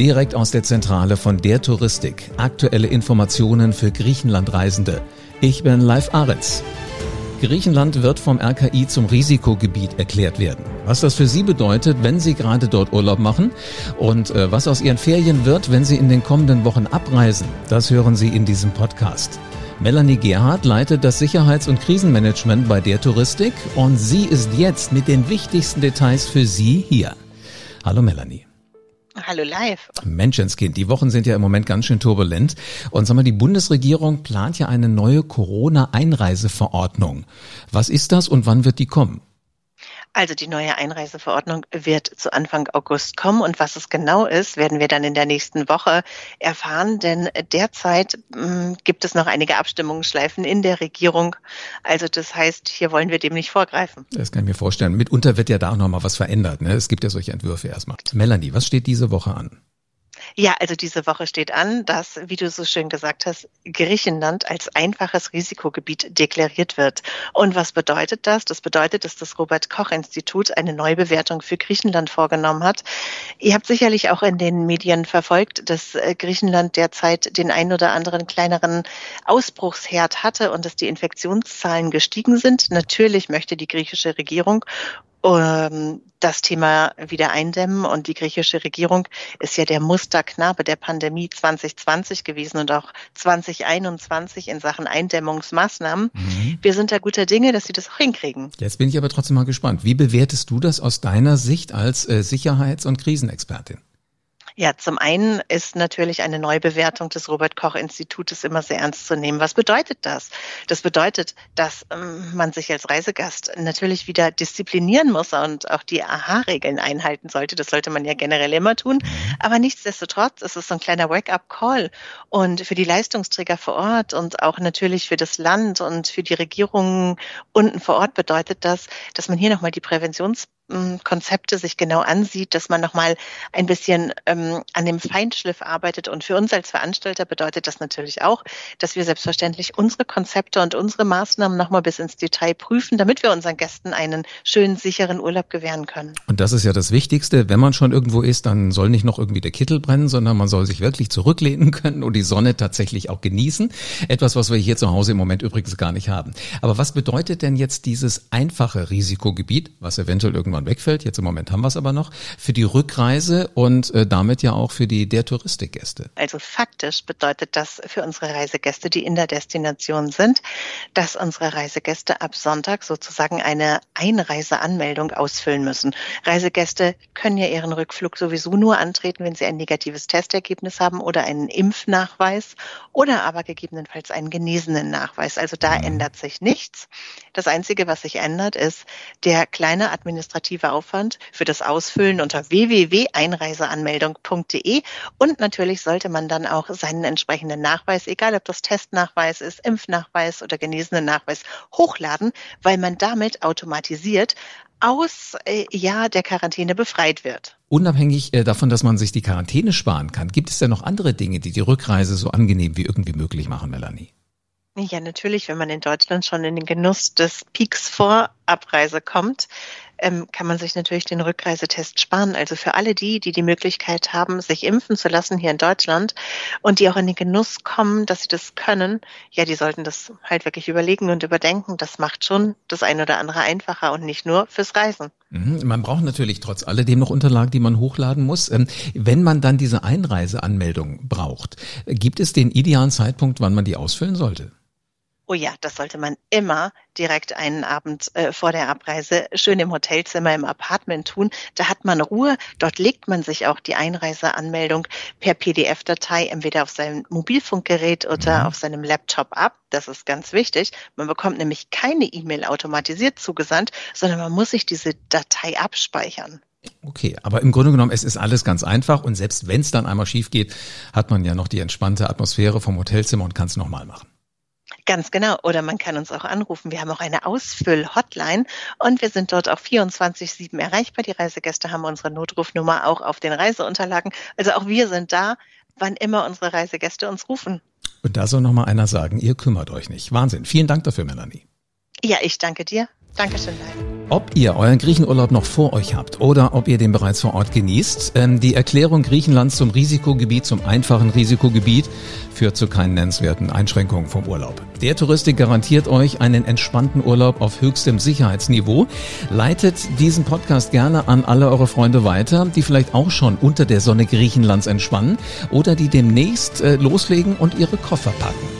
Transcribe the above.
Direkt aus der Zentrale von der Touristik. Aktuelle Informationen für Griechenlandreisende. Ich bin Live Aritz. Griechenland wird vom RKI zum Risikogebiet erklärt werden. Was das für Sie bedeutet, wenn Sie gerade dort Urlaub machen und äh, was aus Ihren Ferien wird, wenn Sie in den kommenden Wochen abreisen, das hören Sie in diesem Podcast. Melanie Gerhardt leitet das Sicherheits- und Krisenmanagement bei der Touristik und sie ist jetzt mit den wichtigsten Details für Sie hier. Hallo Melanie. Hallo live. Menschenskind, die Wochen sind ja im Moment ganz schön turbulent. Und sag mal, die Bundesregierung plant ja eine neue Corona-Einreiseverordnung. Was ist das und wann wird die kommen? Also die neue Einreiseverordnung wird zu Anfang August kommen und was es genau ist, werden wir dann in der nächsten Woche erfahren, denn derzeit mh, hm, gibt es noch einige Abstimmungsschleifen in der Regierung. Also das heißt, hier wollen wir dem nicht vorgreifen. Das kann ich mir vorstellen. Mitunter wird ja da auch noch mal was verändert. Ne? Es gibt ja solche Entwürfe erstmal. Melanie, was steht diese Woche an? Ja, also diese Woche steht an, dass, wie du so schön gesagt hast, Griechenland als einfaches Risikogebiet deklariert wird. Und was bedeutet das? Das bedeutet, dass das Robert Koch Institut eine Neubewertung für Griechenland vorgenommen hat. Ihr habt sicherlich auch in den Medien verfolgt, dass äh, Griechenland derzeit den ein oder anderen kleineren Ausbruchsherd hatte und dass die Infektionszahlen gestiegen sind. Natürlich möchte die griechische Regierung ähm, das Thema wieder eindämmen. Und die griechische Regierung ist ja der Musterknabe der Pandemie 2020 gewesen und auch 2021 in Sachen Eindämmungsmaßnahmen. Mhm. Wir sind da guter Dinge, dass sie das auch hinkriegen. Jetzt bin ich aber trotzdem mal gespannt. Wie bewertest du das aus deiner Sicht als äh, Sicherheits- und Krisenexpertin? Ja, zum einen ist natürlich eine Neubewertung des Robert Koch Institutes immer sehr ernst zu nehmen. Was bedeutet das? Das bedeutet, dass ähm, man sich als Reisegast natürlich wieder disziplinieren muss und auch die AHA-Regeln einhalten sollte. Das sollte man ja generell immer tun. Aber nichtsdestotrotz ist es so ein kleiner Wake-up-Call und für die Leistungsträger vor Ort und auch natürlich für das Land und für die Regierungen unten vor Ort bedeutet das, dass man hier nochmal die Präventions Konzepte sich genau ansieht, dass man nochmal ein bisschen ähm, an dem Feinschliff arbeitet. Und für uns als Veranstalter bedeutet das natürlich auch, dass wir selbstverständlich unsere Konzepte und unsere Maßnahmen nochmal bis ins Detail prüfen, damit wir unseren Gästen einen schönen, sicheren Urlaub gewähren können. Und das ist ja das Wichtigste. Wenn man schon irgendwo ist, dann soll nicht noch irgendwie der Kittel brennen, sondern man soll sich wirklich zurücklehnen können und die Sonne tatsächlich auch genießen. Etwas, was wir hier zu Hause im Moment übrigens gar nicht haben. Aber was bedeutet denn jetzt dieses einfache Risikogebiet, was eventuell irgendwann irgendwann wegfällt, jetzt im Moment haben wir es aber noch, für die Rückreise und äh, damit ja auch für die der Touristikgäste. Also faktisch bedeutet das für unsere Reisegäste, die in der Destination sind, dass unsere Reisegäste ab Sonntag sozusagen eine Einreiseanmeldung ausfüllen müssen. Reisegäste können ja ihren Rückflug sowieso nur antreten, wenn sie ein negatives Testergebnis haben oder einen Impfnachweis oder aber gegebenenfalls einen genesenen Nachweis. Also da mhm. ändert sich nichts. Das Einzige, was sich ändert, ist der kleine administrative administrativer Aufwand für das Ausfüllen unter www.einreiseanmeldung.de und natürlich sollte man dann auch seinen entsprechenden Nachweis, egal ob das Testnachweis ist, Impfnachweis oder genesenen Nachweis, hochladen, weil man damit automatisiert aus äh, ja der Quarantäne befreit wird. Unabhängig äh, davon, dass man sich die Quarantäne sparen kann, gibt es ja noch andere Dinge, die die Rückreise so angenehm wie irgendwie möglich machen, Melanie? Ja, natürlich, wenn man in Deutschland schon in den Genuss des Peaks vor Abreise kommt, ähm, kann man sich natürlich den Rückreisetest sparen. Also für alle die, die die Möglichkeit haben, sich impfen zu lassen hier in Deutschland und die auch in den Genuss kommen, dass sie das können, ja, die sollten das halt wirklich überlegen und überdenken. Das macht schon das eine oder andere einfacher und nicht nur fürs Reisen. Mhm, man braucht natürlich trotz alledem noch Unterlagen, die man hochladen muss. Ähm, wenn man dann diese Einreiseanmeldung braucht, gibt es den idealen Zeitpunkt, wann man die ausfüllen sollte? Oh ja, das sollte man immer direkt einen Abend äh, vor der Abreise schön im Hotelzimmer, im Apartment tun. Da hat man Ruhe. Dort legt man sich auch die Einreiseanmeldung per PDF-Datei entweder auf seinem Mobilfunkgerät oder mhm. auf seinem Laptop ab. Das ist ganz wichtig. Man bekommt nämlich keine E-Mail automatisiert zugesandt, sondern man muss sich diese Datei abspeichern. Okay, aber im Grunde genommen, es ist alles ganz einfach und selbst wenn es dann einmal schief geht, hat man ja noch die entspannte Atmosphäre vom Hotelzimmer und kann es nochmal machen. Ganz genau. Oder man kann uns auch anrufen. Wir haben auch eine Ausfüll-Hotline und wir sind dort auch 24-7 erreichbar. Die Reisegäste haben unsere Notrufnummer auch auf den Reiseunterlagen. Also auch wir sind da, wann immer unsere Reisegäste uns rufen. Und da soll noch mal einer sagen, ihr kümmert euch nicht. Wahnsinn. Vielen Dank dafür, Melanie. Ja, ich danke dir. Dankeschön, Leif. Ob ihr euren Griechenurlaub noch vor euch habt oder ob ihr den bereits vor Ort genießt, ähm, die Erklärung Griechenlands zum Risikogebiet, zum einfachen Risikogebiet, führt zu keinen nennenswerten Einschränkungen vom Urlaub. Der Touristik garantiert euch einen entspannten Urlaub auf höchstem Sicherheitsniveau. Leitet diesen Podcast gerne an alle eure Freunde weiter, die vielleicht auch schon unter der Sonne Griechenlands entspannen oder die demnächst äh, loslegen und ihre Koffer packen.